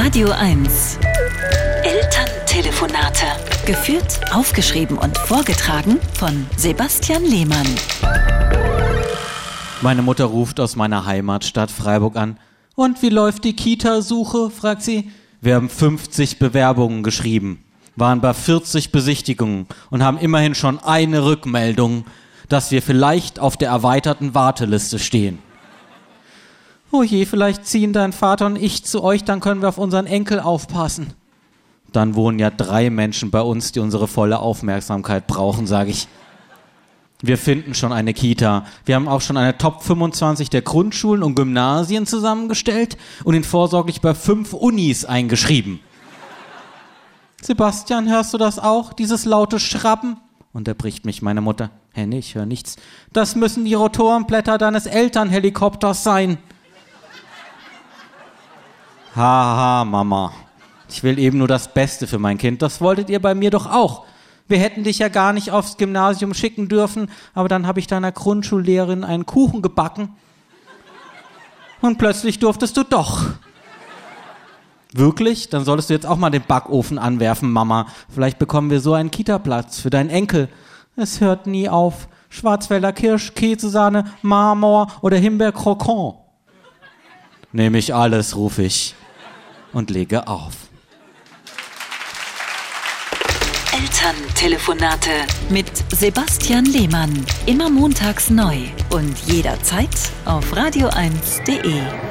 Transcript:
Radio 1. Elterntelefonate. Geführt, aufgeschrieben und vorgetragen von Sebastian Lehmann. Meine Mutter ruft aus meiner Heimatstadt Freiburg an. Und wie läuft die Kita-Suche? fragt sie. Wir haben 50 Bewerbungen geschrieben, waren bei 40 Besichtigungen und haben immerhin schon eine Rückmeldung, dass wir vielleicht auf der erweiterten Warteliste stehen. Oh je, vielleicht ziehen dein Vater und ich zu euch, dann können wir auf unseren Enkel aufpassen. Dann wohnen ja drei Menschen bei uns, die unsere volle Aufmerksamkeit brauchen, sage ich. Wir finden schon eine Kita. Wir haben auch schon eine Top 25 der Grundschulen und Gymnasien zusammengestellt und ihn vorsorglich bei fünf Unis eingeschrieben. Sebastian, hörst du das auch? Dieses laute Schrappen? unterbricht mich meine Mutter. Hä, nee, ich höre nichts. Das müssen die Rotorenblätter deines Elternhelikopters sein. Haha, Mama. Ich will eben nur das Beste für mein Kind. Das wolltet ihr bei mir doch auch. Wir hätten dich ja gar nicht aufs Gymnasium schicken dürfen, aber dann habe ich deiner Grundschullehrerin einen Kuchen gebacken. Und plötzlich durftest du doch. Wirklich? Dann solltest du jetzt auch mal den Backofen anwerfen, Mama. Vielleicht bekommen wir so einen Kita-Platz für deinen Enkel. Es hört nie auf. Schwarzwälder Kirsch, Käsesahne, Marmor oder Himbeer-Croquant. Nehme ich alles, rufe ich und lege auf. Elterntelefonate mit Sebastian Lehmann. Immer montags neu und jederzeit auf radio1.de.